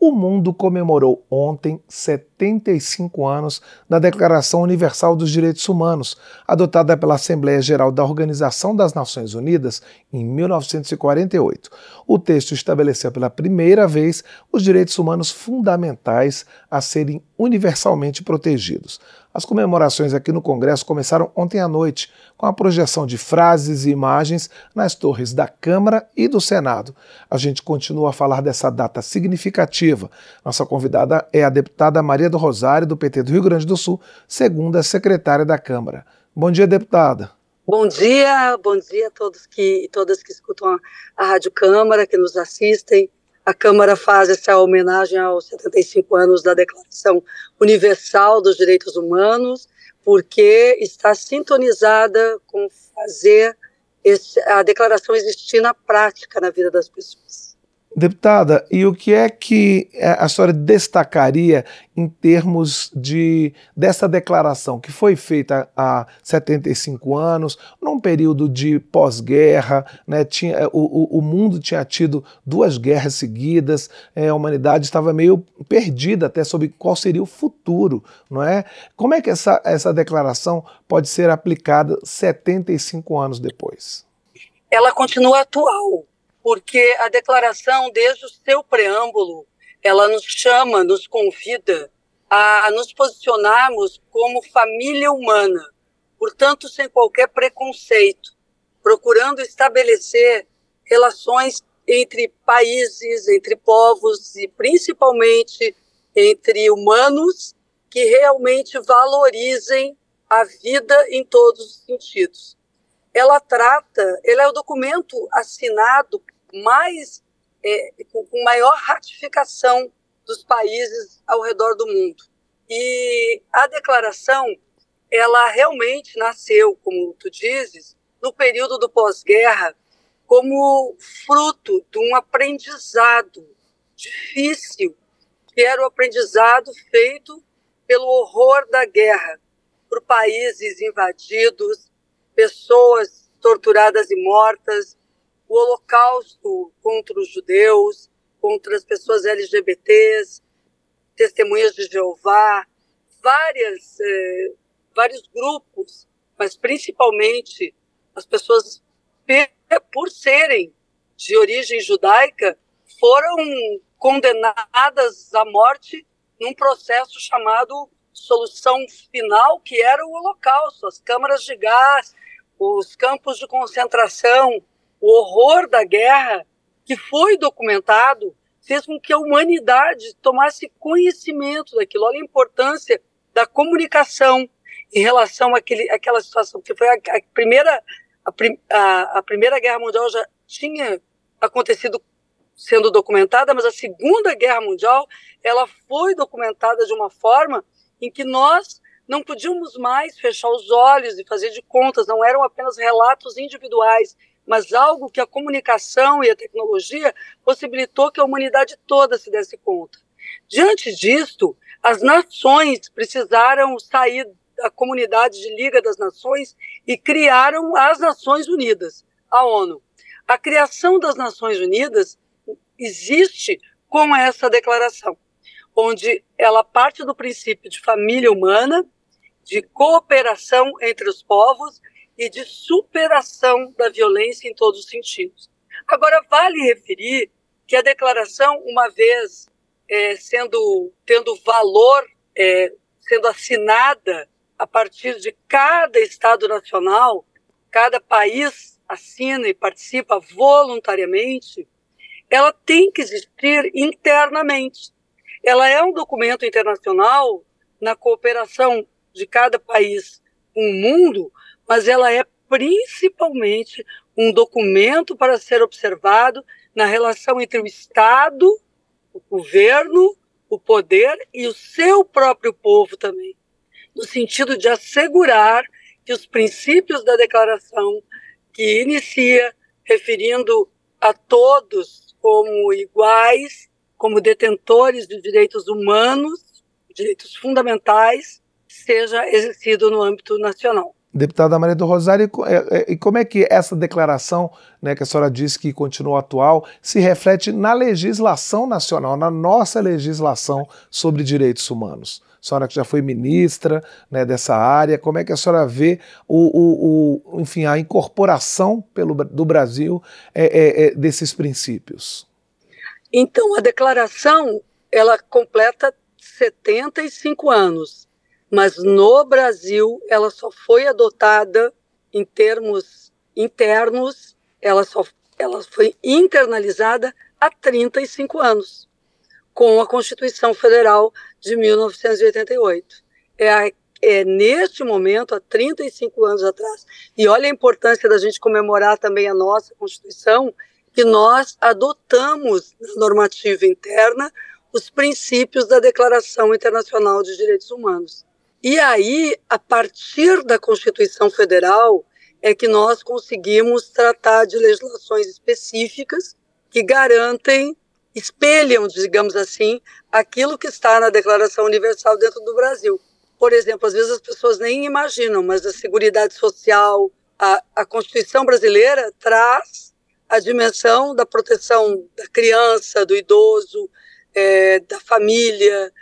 O mundo comemorou ontem 75 anos da Declaração Universal dos Direitos Humanos, adotada pela Assembleia Geral da Organização das Nações Unidas em 1948. O texto estabeleceu pela primeira vez os direitos humanos fundamentais a serem universalmente protegidos. As comemorações aqui no Congresso começaram ontem à noite, com a projeção de frases e imagens nas torres da Câmara e do Senado. A gente continua a falar dessa data significativa. Nossa convidada é a deputada Maria do Rosário, do PT do Rio Grande do Sul, segunda secretária da Câmara. Bom dia, deputada. Bom dia, bom dia a todos que todas que escutam a, a Rádio Câmara, que nos assistem a Câmara faz essa homenagem aos 75 anos da Declaração Universal dos Direitos Humanos, porque está sintonizada com fazer esse, a declaração existir na prática na vida das pessoas. Deputada, e o que é que é, a senhora destacaria em termos de dessa declaração que foi feita há 75 anos, num período de pós-guerra, né, tinha, é, o, o mundo tinha tido duas guerras seguidas, é, a humanidade estava meio perdida até sobre qual seria o futuro, não é? Como é que essa, essa declaração pode ser aplicada 75 anos depois? Ela continua atual porque a declaração, desde o seu preâmbulo, ela nos chama, nos convida a nos posicionarmos como família humana, portanto, sem qualquer preconceito, procurando estabelecer relações entre países, entre povos e principalmente entre humanos que realmente valorizem a vida em todos os sentidos. Ela trata, ele é o documento assinado mais é, com, com maior ratificação dos países ao redor do mundo. E a declaração, ela realmente nasceu, como tu dizes, no período do pós-guerra, como fruto de um aprendizado difícil, que era o aprendizado feito pelo horror da guerra, por países invadidos, pessoas torturadas e mortas, o holocausto contra os judeus, contra as pessoas LGBTs, testemunhas de Jeová, várias, eh, vários grupos, mas principalmente as pessoas, por serem de origem judaica, foram condenadas à morte num processo chamado solução final, que era o Holocausto, as câmaras de gás, os campos de concentração, o horror da guerra, que foi documentado, fez com que a humanidade tomasse conhecimento daquilo. Olha a importância da comunicação em relação àquele, àquela situação, que foi a, a primeira a, a, a, primeira guerra mundial já tinha acontecido sendo documentada, mas a segunda guerra mundial ela foi documentada de uma forma em que nós não podíamos mais fechar os olhos e fazer de contas, não eram apenas relatos individuais, mas algo que a comunicação e a tecnologia possibilitou que a humanidade toda se desse conta. Diante disto, as nações precisaram sair da comunidade de Liga das Nações e criaram as Nações Unidas, a ONU. A criação das Nações Unidas existe com essa declaração, onde ela parte do princípio de família humana, de cooperação entre os povos e de superação da violência em todos os sentidos. Agora, vale referir que a declaração, uma vez é, sendo tendo valor, é, sendo assinada a partir de cada Estado nacional, cada país assina e participa voluntariamente, ela tem que existir internamente. Ela é um documento internacional na cooperação de cada país com o mundo, mas ela é principalmente um documento para ser observado na relação entre o Estado, o governo, o poder e o seu próprio povo também, no sentido de assegurar que os princípios da declaração que inicia referindo a todos como iguais, como detentores de direitos humanos, direitos fundamentais, seja exercido no âmbito nacional. Deputada Maria do Rosário, é, é, e como é que essa declaração, né, que a senhora disse que continua atual, se reflete na legislação nacional, na nossa legislação sobre direitos humanos? A senhora que já foi ministra né, dessa área, como é que a senhora vê o, o, o enfim, a incorporação pelo, do Brasil é, é, é, desses princípios? Então, a declaração ela completa 75 anos mas no Brasil ela só foi adotada em termos internos, ela só ela foi internalizada há 35 anos, com a Constituição Federal de 1988. É, é neste momento, há 35 anos atrás, e olha a importância da gente comemorar também a nossa Constituição, que nós adotamos na normativa interna os princípios da Declaração Internacional de Direitos Humanos. E aí, a partir da Constituição Federal, é que nós conseguimos tratar de legislações específicas que garantem, espelham, digamos assim, aquilo que está na Declaração Universal dentro do Brasil. Por exemplo, às vezes as pessoas nem imaginam, mas a Seguridade Social, a, a Constituição brasileira traz a dimensão da proteção da criança, do idoso, é, da família,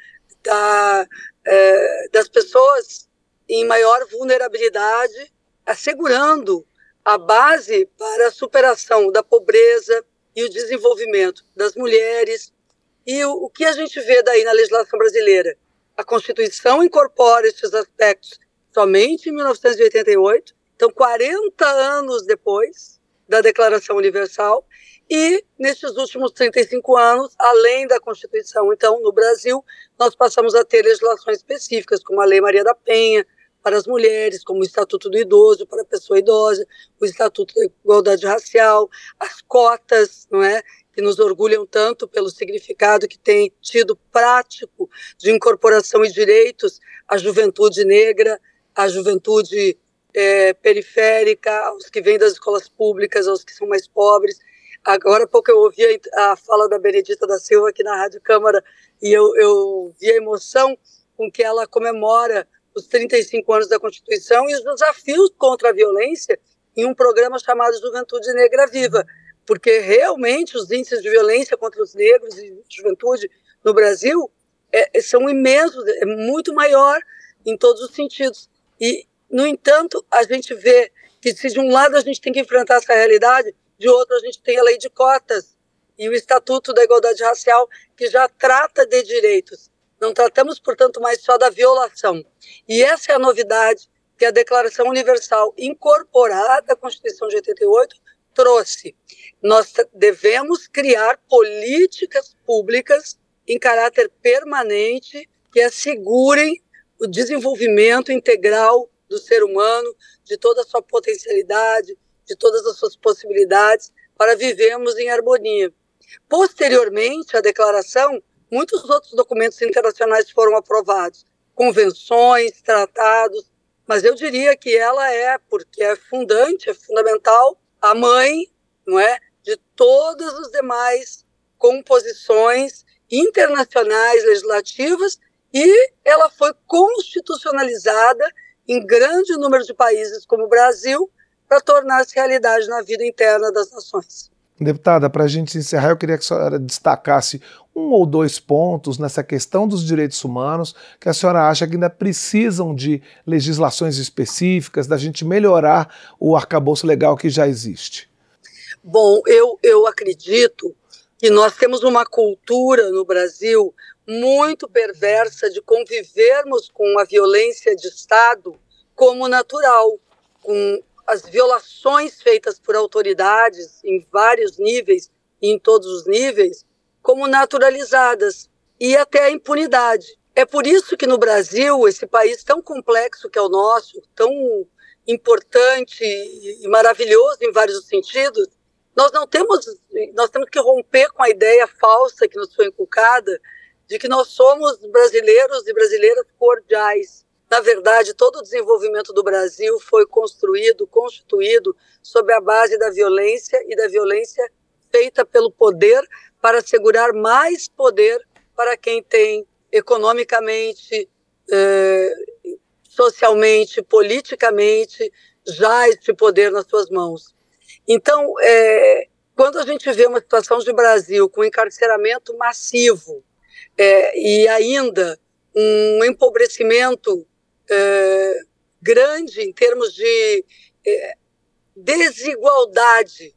da, é, das pessoas em maior vulnerabilidade, assegurando a base para a superação da pobreza e o desenvolvimento das mulheres. E o, o que a gente vê daí na legislação brasileira? A Constituição incorpora esses aspectos somente em 1988, então 40 anos depois da Declaração Universal, e nesses últimos 35 anos, além da Constituição, então, no Brasil, nós passamos a ter legislações específicas, como a Lei Maria da Penha, para as mulheres, como o Estatuto do Idoso para a pessoa idosa, o Estatuto da Igualdade Racial, as cotas, não é? Que nos orgulham tanto pelo significado que tem tido prático de incorporação e direitos à juventude negra, à juventude é, periférica, aos que vêm das escolas públicas, aos que são mais pobres. Agora há pouco eu ouvi a, a fala da Benedita da Silva aqui na Rádio Câmara e eu, eu vi a emoção com que ela comemora os 35 anos da Constituição e os desafios contra a violência em um programa chamado Juventude Negra Viva, porque realmente os índices de violência contra os negros e juventude no Brasil é, são imensos, é muito maior em todos os sentidos. E, no entanto, a gente vê que se de um lado a gente tem que enfrentar essa realidade, de outro a gente tem a lei de cotas e o Estatuto da Igualdade Racial, que já trata de direitos. Não tratamos, portanto, mais só da violação. E essa é a novidade que a Declaração Universal, incorporada à Constituição de 88, trouxe. Nós devemos criar políticas públicas em caráter permanente que assegurem o desenvolvimento integral do ser humano, de toda a sua potencialidade, de todas as suas possibilidades para vivermos em harmonia. Posteriormente à declaração, muitos outros documentos internacionais foram aprovados, convenções, tratados, mas eu diria que ela é, porque é fundante, é fundamental, a mãe, não é, de todas as demais composições internacionais legislativas e ela foi constitucionalizada em grande número de países como o Brasil para tornar-se realidade na vida interna das nações. Deputada, para a gente encerrar, eu queria que a senhora destacasse um ou dois pontos nessa questão dos direitos humanos que a senhora acha que ainda precisam de legislações específicas, da gente melhorar o arcabouço legal que já existe. Bom, eu, eu acredito que nós temos uma cultura no Brasil muito perversa de convivermos com a violência de Estado como natural, com as violações feitas por autoridades em vários níveis e em todos os níveis como naturalizadas e até a impunidade. É por isso que no Brasil, esse país tão complexo que é o nosso, tão importante e maravilhoso em vários sentidos, nós não temos, nós temos que romper com a ideia falsa que nos foi inculcada de que nós somos brasileiros e brasileiras cordiais. Na verdade, todo o desenvolvimento do Brasil foi construído, constituído sob a base da violência e da violência feita pelo poder para assegurar mais poder para quem tem economicamente, eh, socialmente, politicamente, já esse poder nas suas mãos. Então, é, quando a gente vê uma situação de Brasil com encarceramento massivo é, e ainda um empobrecimento grande em termos de é, desigualdade,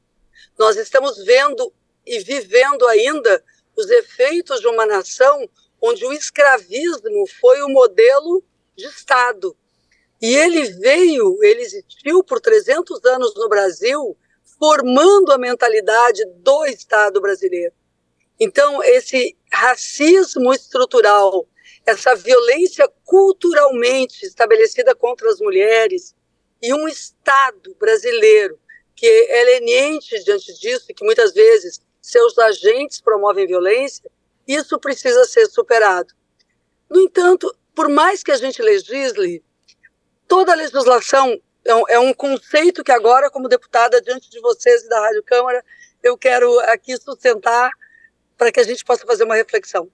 nós estamos vendo e vivendo ainda os efeitos de uma nação onde o escravismo foi o modelo de Estado. E ele veio, ele existiu por 300 anos no Brasil, formando a mentalidade do Estado brasileiro. Então, esse racismo estrutural, essa violência culturalmente estabelecida contra as mulheres, e um Estado brasileiro que é leniente diante disso e que muitas vezes seus agentes promovem violência, isso precisa ser superado. No entanto, por mais que a gente legisle, toda legislação é um, é conceito que agora, como deputada diante de vocês e da Rádio Câmara, eu quero aqui sustentar para que a gente possa fazer uma reflexão.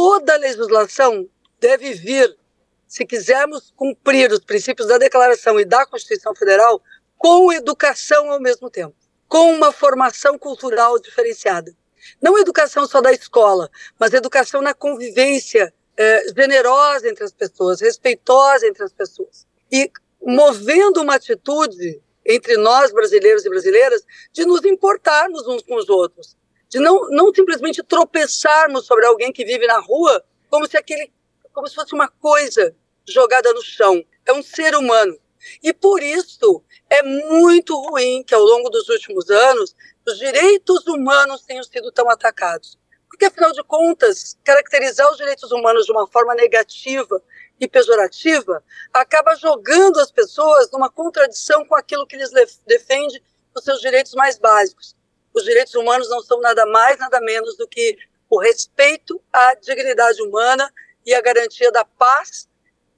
Toda legislação deve vir, se quisermos cumprir os princípios da Declaração e da Constituição Federal, com educação ao mesmo tempo, com uma formação cultural diferenciada. Não educação só da escola, mas educação na convivência é, generosa entre as pessoas, respeitosa entre as pessoas. E movendo uma atitude entre nós, brasileiros e brasileiras, de nos importarmos uns com os outros, de não, não simplesmente tropeçarmos sobre alguém que vive na rua como se aquele, como se fosse uma coisa jogada no chão. É um ser humano. E por isso é muito ruim que ao longo dos últimos anos os direitos humanos tenham sido tão atacados. Porque, afinal de contas, caracterizar os direitos humanos de uma forma negativa e pejorativa acaba jogando as pessoas numa contradição com aquilo que lhes defende os seus direitos mais básicos. Os direitos humanos não são nada mais, nada menos do que o respeito à dignidade humana e a garantia da paz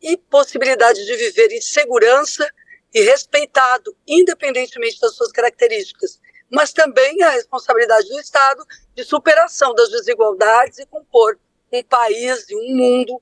e possibilidade de viver em segurança e respeitado, independentemente das suas características, mas também a responsabilidade do Estado de superação das desigualdades e compor um país e um mundo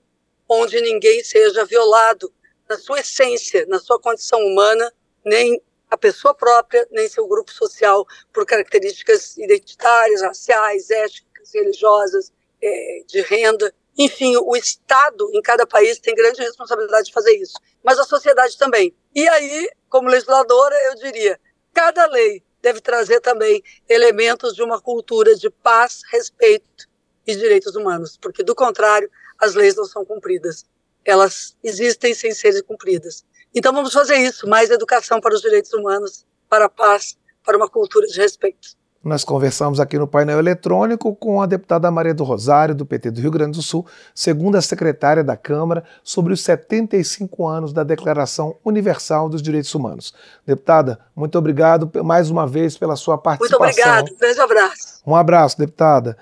onde ninguém seja violado na sua essência, na sua condição humana, nem a pessoa própria, nem seu grupo social, por características identitárias, raciais, étnicas, religiosas, é, de renda. Enfim, o Estado em cada país tem grande responsabilidade de fazer isso, mas a sociedade também. E aí, como legisladora, eu diria: cada lei deve trazer também elementos de uma cultura de paz, respeito e direitos humanos, porque do contrário, as leis não são cumpridas. Elas existem sem serem cumpridas. Então vamos fazer isso, mais educação para os direitos humanos, para a paz, para uma cultura de respeito. Nós conversamos aqui no painel eletrônico com a deputada Maria do Rosário, do PT do Rio Grande do Sul, segunda secretária da Câmara, sobre os 75 anos da Declaração Universal dos Direitos Humanos. Deputada, muito obrigado mais uma vez pela sua participação. Muito obrigado, um grande abraço. Um abraço, deputada.